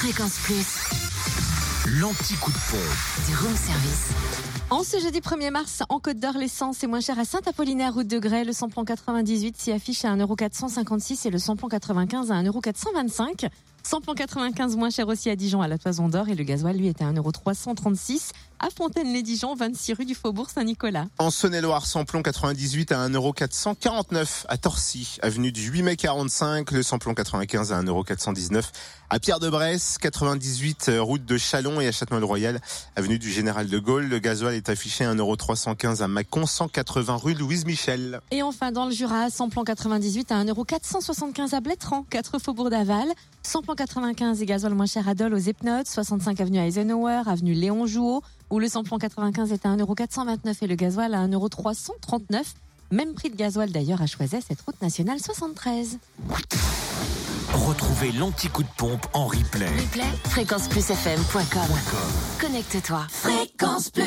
Fréquence Plus, L'anti-coup de pompe. du room service. En ce jeudi 1er mars, en Côte d'Or, l'essence est moins chère à Saint-Apollinaire, route de Grès. Le samplon 98 s'y affiche à 1,456€ et le samplon 95 à 1,425€. Samplon 95 moins cher aussi à Dijon à la Toison d'Or et le gasoil lui était à 1,336€ à Fontaine-les-Dijon, 26 rue du Faubourg Saint-Nicolas. En Saône-et-Loire, samplon 98 à 1,449€ à Torcy, avenue du 8 mai 45, le samplon 95 à 1,419€ à Pierre-de-Bresse, 98 euh, route de Chalon et à Châtenois-le-Royal, avenue du Général de Gaulle. Le gasoil est affiché à 1,315€ à Mâcon, 180 rue Louise Michel. Et enfin, dans le Jura, samplon 98 à 1,475€ à Blétran, 4 Faubourg d'Aval. Samplon 95 et gasoil moins cher à Dole aux Epnotes, 65 avenue Eisenhower, avenue Léon Jouot, où le samplon 95 est à 1,429€ et le gasoil à 1,339€. Même prix de gasoil d'ailleurs à Choiset, cette route nationale 73. Retrouvez l'anti-coup de pompe en replay. Replay, fréquenceplusfm.com. Connecte-toi. Fréquence Plus.